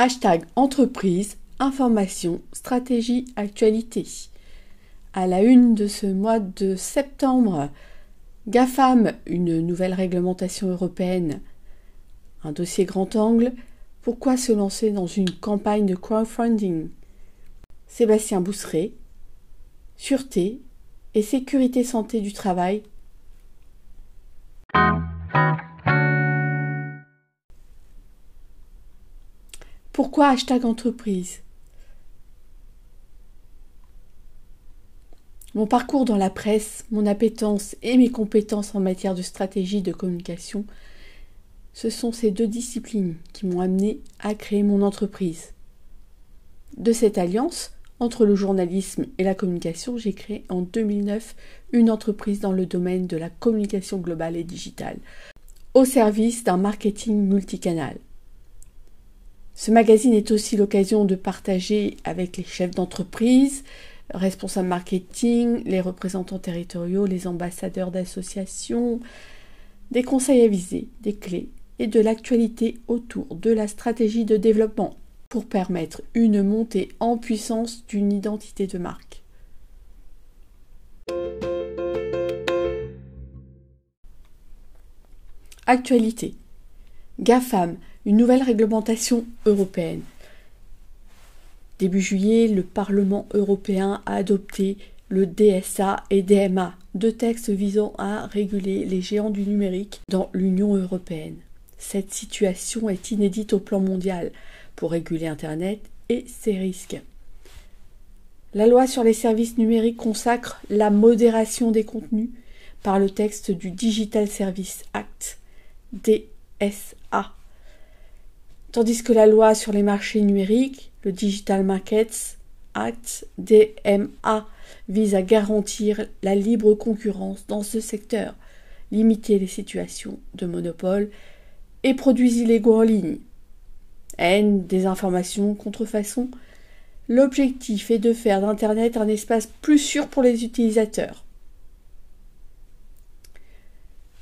Hashtag entreprise, information, stratégie, actualité. À la une de ce mois de septembre, GAFAM, une nouvelle réglementation européenne. Un dossier grand angle, pourquoi se lancer dans une campagne de crowdfunding? Sébastien Bousseret, Sûreté et sécurité santé du travail. Pourquoi hashtag entreprise? Mon parcours dans la presse, mon appétence et mes compétences en matière de stratégie de communication, ce sont ces deux disciplines qui m'ont amené à créer mon entreprise. De cette alliance entre le journalisme et la communication, j'ai créé en 2009 une entreprise dans le domaine de la communication globale et digitale, au service d'un marketing multicanal. Ce magazine est aussi l'occasion de partager avec les chefs d'entreprise, responsables marketing, les représentants territoriaux, les ambassadeurs d'associations, des conseils avisés, des clés et de l'actualité autour de la stratégie de développement pour permettre une montée en puissance d'une identité de marque. Actualité. GAFAM, une nouvelle réglementation européenne. Début juillet, le Parlement européen a adopté le DSA et DMA, deux textes visant à réguler les géants du numérique dans l'Union européenne. Cette situation est inédite au plan mondial pour réguler Internet et ses risques. La loi sur les services numériques consacre la modération des contenus par le texte du Digital Service Act, DSA, tandis que la loi sur les marchés numériques, le Digital Markets Act, DMA, vise à garantir la libre concurrence dans ce secteur, limiter les situations de monopole et produits illégaux en ligne. Haine, désinformation, contrefaçon. L'objectif est de faire d'Internet un espace plus sûr pour les utilisateurs.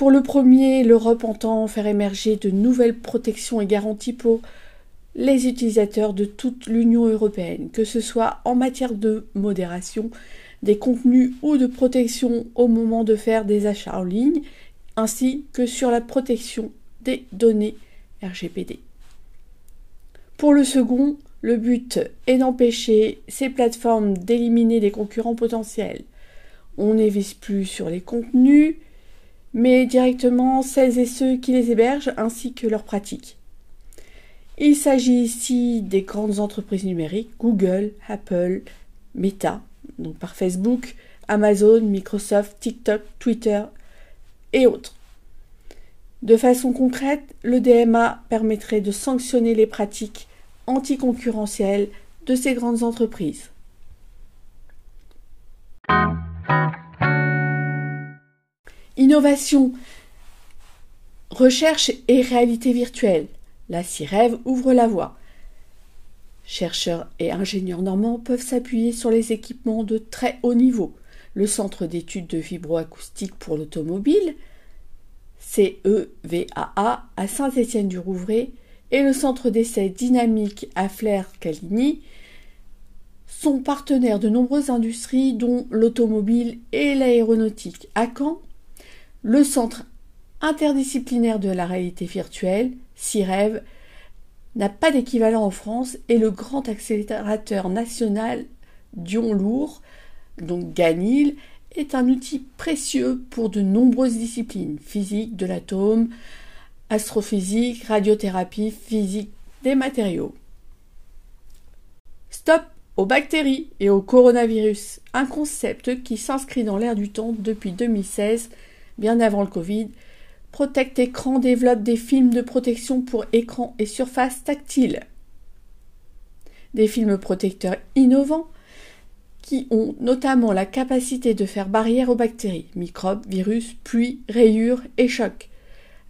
Pour le premier, l'Europe entend faire émerger de nouvelles protections et garanties pour les utilisateurs de toute l'Union européenne, que ce soit en matière de modération des contenus ou de protection au moment de faire des achats en ligne, ainsi que sur la protection des données RGPD. Pour le second, le but est d'empêcher ces plateformes d'éliminer des concurrents potentiels. On ne vise plus sur les contenus, mais directement celles et ceux qui les hébergent ainsi que leurs pratiques. Il s'agit ici des grandes entreprises numériques, Google, Apple, Meta, donc par Facebook, Amazon, Microsoft, TikTok, Twitter et autres. De façon concrète, le DMA permettrait de sanctionner les pratiques anticoncurrentielles de ces grandes entreprises. Innovation, recherche et réalité virtuelle. La CIREV ouvre la voie. Chercheurs et ingénieurs normands peuvent s'appuyer sur les équipements de très haut niveau. Le Centre d'études de vibroacoustique pour l'automobile, CEVAA, à Saint-Étienne-du-Rouvray, et le Centre d'essai dynamique à Flair-Caligny sont partenaires de nombreuses industries, dont l'automobile et l'aéronautique. À Caen, le Centre interdisciplinaire de la réalité virtuelle, CIREV, n'a pas d'équivalent en France et le grand accélérateur national Dion-Lourd, donc GANIL, est un outil précieux pour de nombreuses disciplines physique de l'atome, astrophysique, radiothérapie, physique des matériaux. Stop aux bactéries et au coronavirus, un concept qui s'inscrit dans l'air du temps depuis 2016 bien avant le Covid. Protect Écran développe des films de protection pour écran et surface tactile. Des films protecteurs innovants qui ont notamment la capacité de faire barrière aux bactéries, microbes, virus, pluie, rayures et chocs.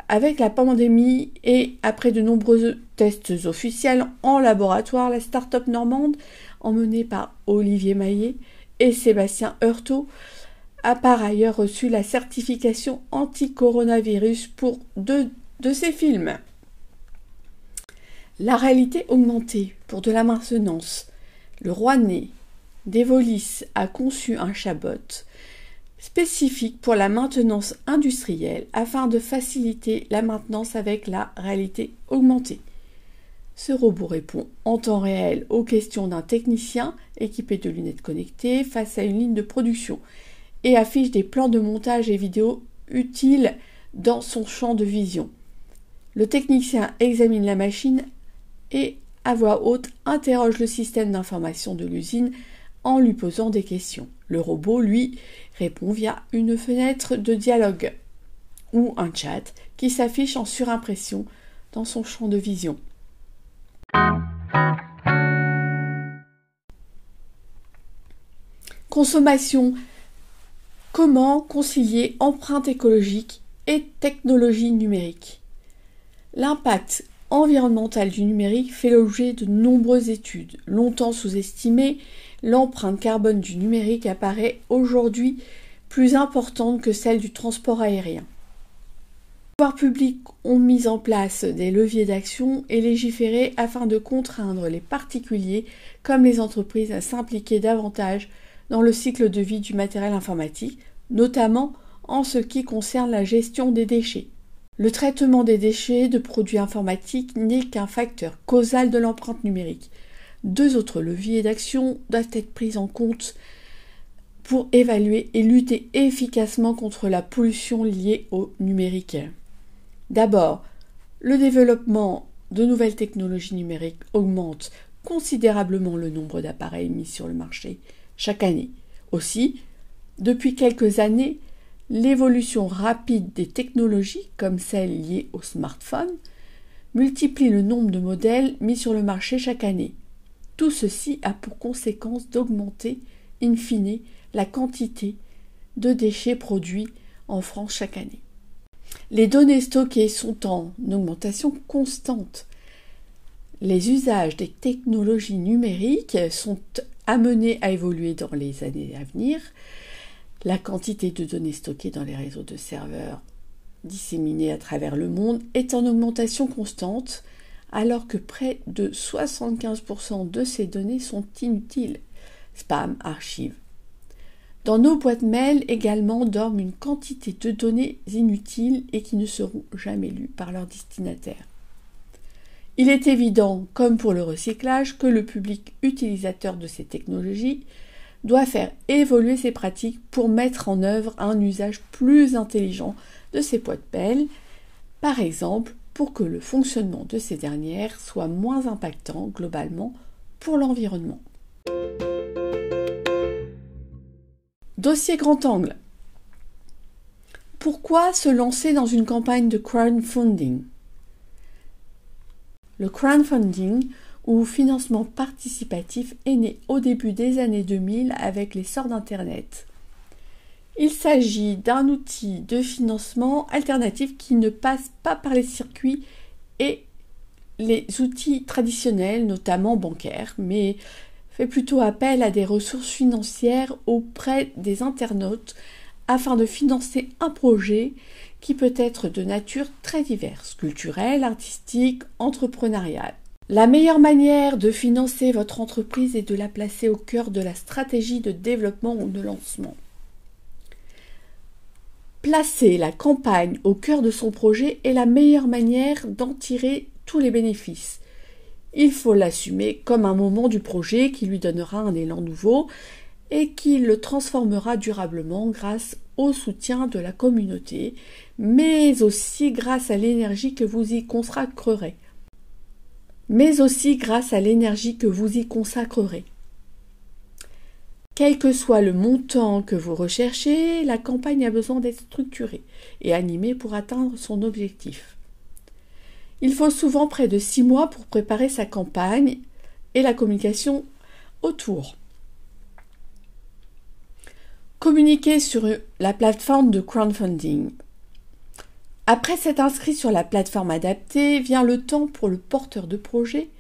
Avec la pandémie et après de nombreux tests officiels en laboratoire, la start-up normande, emmenée par Olivier Maillet et Sébastien Heurtaud, a par ailleurs reçu la certification anti-coronavirus pour deux de ses films. La réalité augmentée pour de la maintenance. Le roi né d'Evolis a conçu un chabot spécifique pour la maintenance industrielle afin de faciliter la maintenance avec la réalité augmentée. Ce robot répond en temps réel aux questions d'un technicien équipé de lunettes connectées face à une ligne de production et affiche des plans de montage et vidéos utiles dans son champ de vision. Le technicien examine la machine et, à voix haute, interroge le système d'information de l'usine en lui posant des questions. Le robot, lui, répond via une fenêtre de dialogue ou un chat qui s'affiche en surimpression dans son champ de vision. Consommation. Comment concilier empreinte écologique et technologie numérique? L'impact environnemental du numérique fait l'objet de nombreuses études. Longtemps sous-estimée, l'empreinte carbone du numérique apparaît aujourd'hui plus importante que celle du transport aérien. Les pouvoirs publics ont mis en place des leviers d'action et légiféré afin de contraindre les particuliers comme les entreprises à s'impliquer davantage dans le cycle de vie du matériel informatique, notamment en ce qui concerne la gestion des déchets. Le traitement des déchets de produits informatiques n'est qu'un facteur causal de l'empreinte numérique. Deux autres leviers d'action doivent être pris en compte pour évaluer et lutter efficacement contre la pollution liée au numérique. D'abord, le développement de nouvelles technologies numériques augmente considérablement le nombre d'appareils mis sur le marché chaque année. Aussi, depuis quelques années, l'évolution rapide des technologies, comme celles liées au smartphone, multiplie le nombre de modèles mis sur le marché chaque année. Tout ceci a pour conséquence d'augmenter, in fine, la quantité de déchets produits en France chaque année. Les données stockées sont en augmentation constante. Les usages des technologies numériques sont amenés à évoluer dans les années à venir. La quantité de données stockées dans les réseaux de serveurs disséminés à travers le monde est en augmentation constante, alors que près de 75% de ces données sont inutiles. Spam, archives, dans nos boîtes mail également dorment une quantité de données inutiles et qui ne seront jamais lues par leurs destinataires. Il est évident, comme pour le recyclage, que le public utilisateur de ces technologies doit faire évoluer ses pratiques pour mettre en œuvre un usage plus intelligent de ces boîtes mail, par exemple pour que le fonctionnement de ces dernières soit moins impactant globalement pour l'environnement. Dossier grand angle. Pourquoi se lancer dans une campagne de crowdfunding? Le crowdfunding ou financement participatif est né au début des années 2000 avec l'essor d'Internet. Il s'agit d'un outil de financement alternatif qui ne passe pas par les circuits et les outils traditionnels, notamment bancaires, mais fait plutôt appel à des ressources financières auprès des internautes afin de financer un projet qui peut être de nature très diverse, culturelle, artistique, entrepreneuriale. La meilleure manière de financer votre entreprise est de la placer au cœur de la stratégie de développement ou de lancement. Placer la campagne au cœur de son projet est la meilleure manière d'en tirer tous les bénéfices. Il faut l'assumer comme un moment du projet qui lui donnera un élan nouveau et qui le transformera durablement grâce au soutien de la communauté, mais aussi grâce à l'énergie que vous y consacrerez. Mais aussi grâce à l'énergie que vous y consacrerez. Quel que soit le montant que vous recherchez, la campagne a besoin d'être structurée et animée pour atteindre son objectif. Il faut souvent près de six mois pour préparer sa campagne et la communication autour. Communiquer sur la plateforme de crowdfunding. Après s'être inscrit sur la plateforme adaptée, vient le temps pour le porteur de projet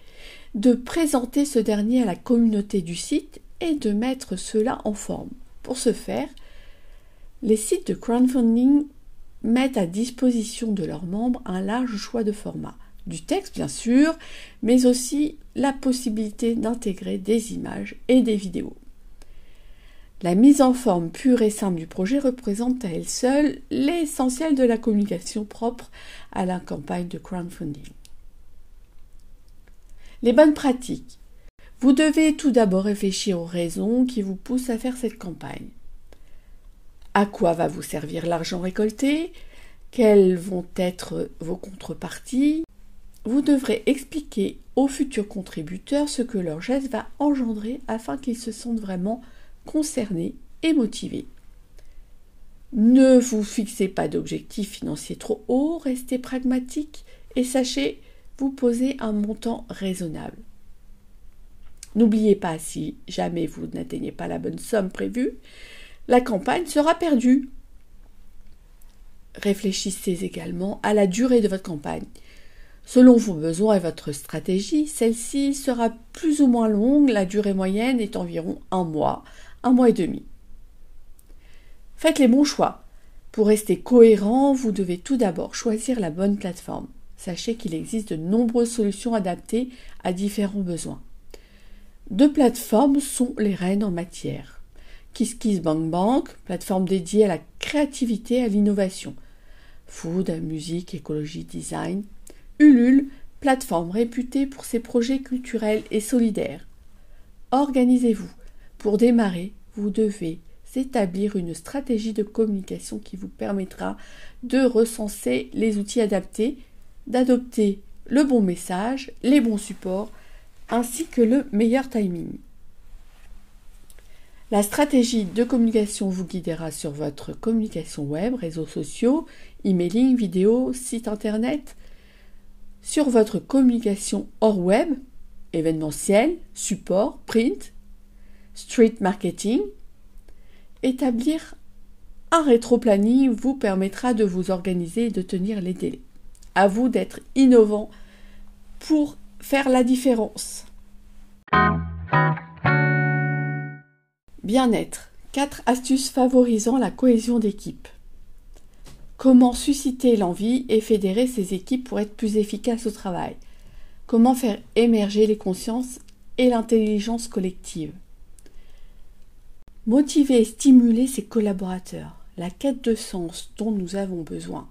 de présenter ce dernier à la communauté du site et de mettre cela en forme. Pour ce faire, les sites de crowdfunding mettent à disposition de leurs membres un large choix de formats du texte bien sûr, mais aussi la possibilité d'intégrer des images et des vidéos. La mise en forme pure et simple du projet représente à elle seule l'essentiel de la communication propre à la campagne de crowdfunding. Les bonnes pratiques. Vous devez tout d'abord réfléchir aux raisons qui vous poussent à faire cette campagne. À quoi va vous servir l'argent récolté? Quelles vont être vos contreparties? Vous devrez expliquer aux futurs contributeurs ce que leur geste va engendrer afin qu'ils se sentent vraiment concernés et motivés. Ne vous fixez pas d'objectifs financiers trop hauts, restez pragmatique et sachez vous poser un montant raisonnable. N'oubliez pas, si jamais vous n'atteignez pas la bonne somme prévue, la campagne sera perdue. Réfléchissez également à la durée de votre campagne. Selon vos besoins et votre stratégie, celle-ci sera plus ou moins longue, la durée moyenne est environ un mois, un mois et demi. Faites les bons choix. Pour rester cohérent, vous devez tout d'abord choisir la bonne plateforme. Sachez qu'il existe de nombreuses solutions adaptées à différents besoins. Deux plateformes sont les reines en matière. KissKissBankBank, plateforme dédiée à la créativité et à l'innovation. Food, musique, écologie, design. Ulule, plateforme réputée pour ses projets culturels et solidaires. Organisez-vous. Pour démarrer, vous devez établir une stratégie de communication qui vous permettra de recenser les outils adaptés, d'adopter le bon message, les bons supports, ainsi que le meilleur timing. La stratégie de communication vous guidera sur votre communication web, réseaux sociaux, emailing, vidéo, site internet, sur votre communication hors web, événementiel, support, print, Street Marketing. Établir un rétro-planning vous permettra de vous organiser et de tenir les délais. À vous d'être innovant pour faire la différence. Bien-être. 4 astuces favorisant la cohésion d'équipe. Comment susciter l'envie et fédérer ces équipes pour être plus efficaces au travail Comment faire émerger les consciences et l'intelligence collective Motiver et stimuler ses collaborateurs, la quête de sens dont nous avons besoin.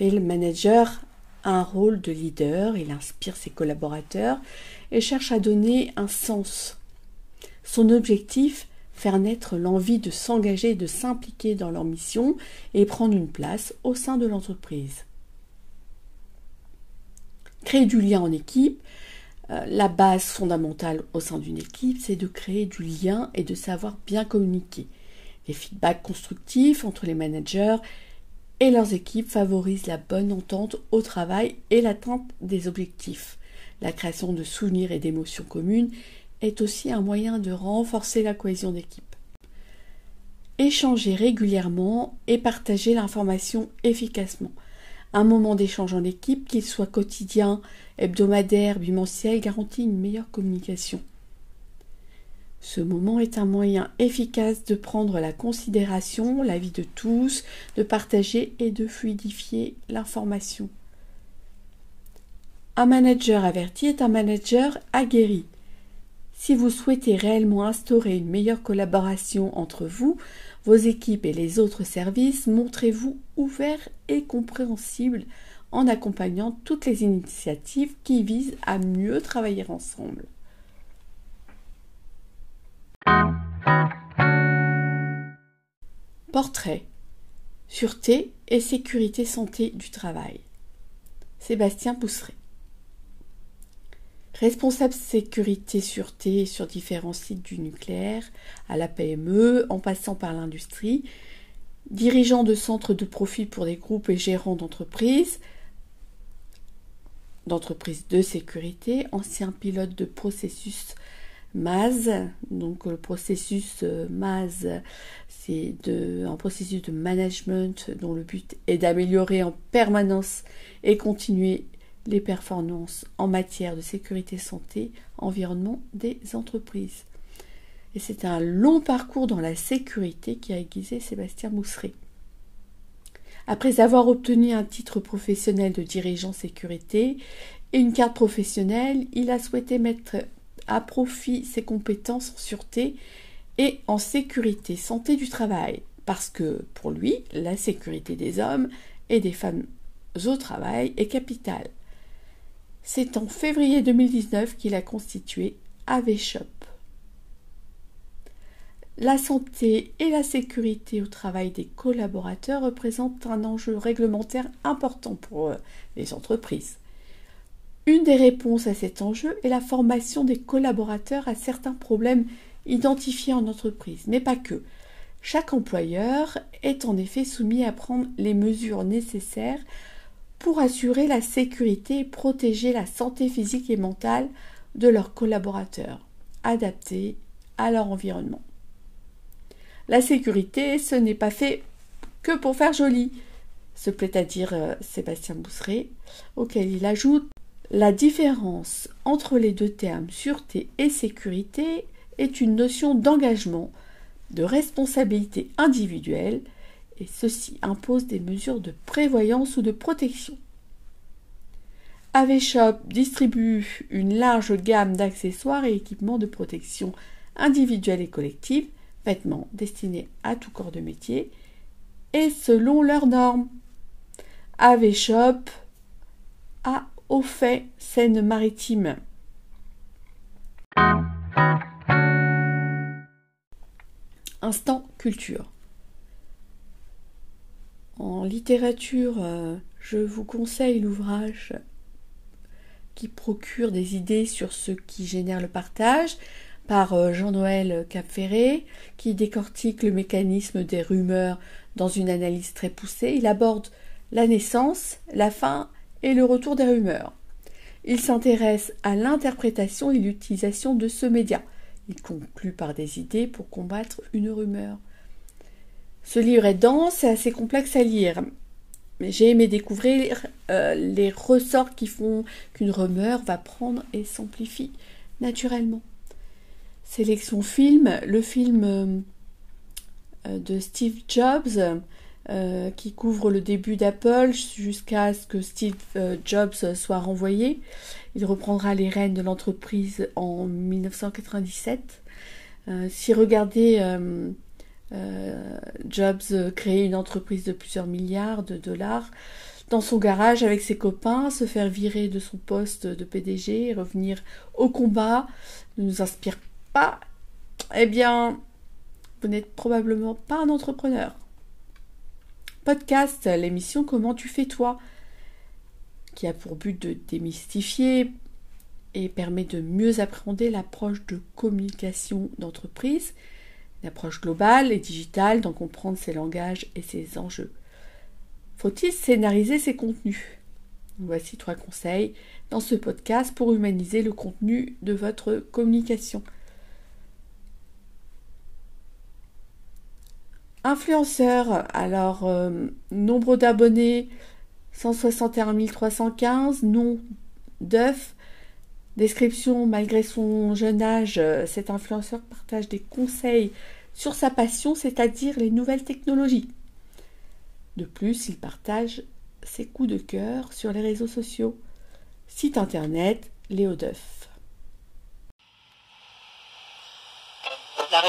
le manager a un rôle de leader, il inspire ses collaborateurs et cherche à donner un sens. Son objectif, faire naître l'envie de s'engager de s'impliquer dans leur mission et prendre une place au sein de l'entreprise. Créer du lien en équipe, euh, la base fondamentale au sein d'une équipe, c'est de créer du lien et de savoir bien communiquer. Les feedbacks constructifs entre les managers et leurs équipes favorisent la bonne entente au travail et l'atteinte des objectifs. La création de souvenirs et d'émotions communes est aussi un moyen de renforcer la cohésion d'équipe. Échanger régulièrement et partager l'information efficacement. Un moment d'échange en équipe, qu'il soit quotidien, hebdomadaire, bimensuel, garantit une meilleure communication. Ce moment est un moyen efficace de prendre la considération, la vie de tous, de partager et de fluidifier l'information. Un manager averti est un manager aguerri. Si vous souhaitez réellement instaurer une meilleure collaboration entre vous, vos équipes et les autres services, montrez-vous ouvert et compréhensible en accompagnant toutes les initiatives qui visent à mieux travailler ensemble. Portrait Sûreté et sécurité santé du travail. Sébastien Pousseret. Responsable sécurité sûreté sur différents sites du nucléaire, à la PME, en passant par l'industrie, dirigeant de centres de profit pour des groupes et gérant d'entreprises, d'entreprises de sécurité, ancien pilote de processus MAS. Donc le processus euh, MAS, c'est un processus de management dont le but est d'améliorer en permanence et continuer les performances en matière de sécurité santé, environnement des entreprises. Et c'est un long parcours dans la sécurité qui a aiguisé Sébastien Mousseret. Après avoir obtenu un titre professionnel de dirigeant sécurité et une carte professionnelle, il a souhaité mettre à profit ses compétences en sûreté et en sécurité santé du travail, parce que pour lui, la sécurité des hommes et des femmes au travail est capitale. C'est en février 2019 qu'il a constitué AVShop. La santé et la sécurité au travail des collaborateurs représentent un enjeu réglementaire important pour euh, les entreprises. Une des réponses à cet enjeu est la formation des collaborateurs à certains problèmes identifiés en entreprise, mais pas que. Chaque employeur est en effet soumis à prendre les mesures nécessaires pour assurer la sécurité et protéger la santé physique et mentale de leurs collaborateurs, adaptés à leur environnement. La sécurité, ce n'est pas fait que pour faire joli, se plaît à dire euh, Sébastien Bousseret, auquel il ajoute La différence entre les deux termes sûreté et sécurité est une notion d'engagement, de responsabilité individuelle, et ceci impose des mesures de prévoyance ou de protection. AVShop distribue une large gamme d'accessoires et équipements de protection individuelle et collective, vêtements destinés à tout corps de métier, et selon leurs normes. AVShop a au fait Seine-Maritime. Instant culture. En littérature, euh, je vous conseille l'ouvrage qui procure des idées sur ce qui génère le partage par euh, Jean-Noël Capferré, qui décortique le mécanisme des rumeurs dans une analyse très poussée. Il aborde la naissance, la fin et le retour des rumeurs. Il s'intéresse à l'interprétation et l'utilisation de ce média. Il conclut par des idées pour combattre une rumeur. Ce livre est dense et assez complexe à lire. J'ai aimé découvrir euh, les ressorts qui font qu'une rumeur va prendre et s'amplifie naturellement. Sélection film, le film euh, de Steve Jobs euh, qui couvre le début d'Apple jusqu'à ce que Steve Jobs soit renvoyé. Il reprendra les rênes de l'entreprise en 1997. si regardez euh, Jobs créer une entreprise de plusieurs milliards de dollars dans son garage avec ses copains, se faire virer de son poste de PDG, revenir au combat, ne nous inspire pas, eh bien, vous n'êtes probablement pas un entrepreneur. Podcast, l'émission Comment tu fais toi, qui a pour but de démystifier et permet de mieux appréhender l'approche de communication d'entreprise une approche globale et digitale d'en comprendre ses langages et ses enjeux. Faut-il scénariser ses contenus? Voici trois conseils dans ce podcast pour humaniser le contenu de votre communication. Influenceur, alors euh, nombre d'abonnés 161 315, nom d'œuf, Description, malgré son jeune âge, euh, cet influenceur partage des conseils sur sa passion, c'est-à-dire les nouvelles technologies. De plus, il partage ses coups de cœur sur les réseaux sociaux. Site internet Léo Duff. La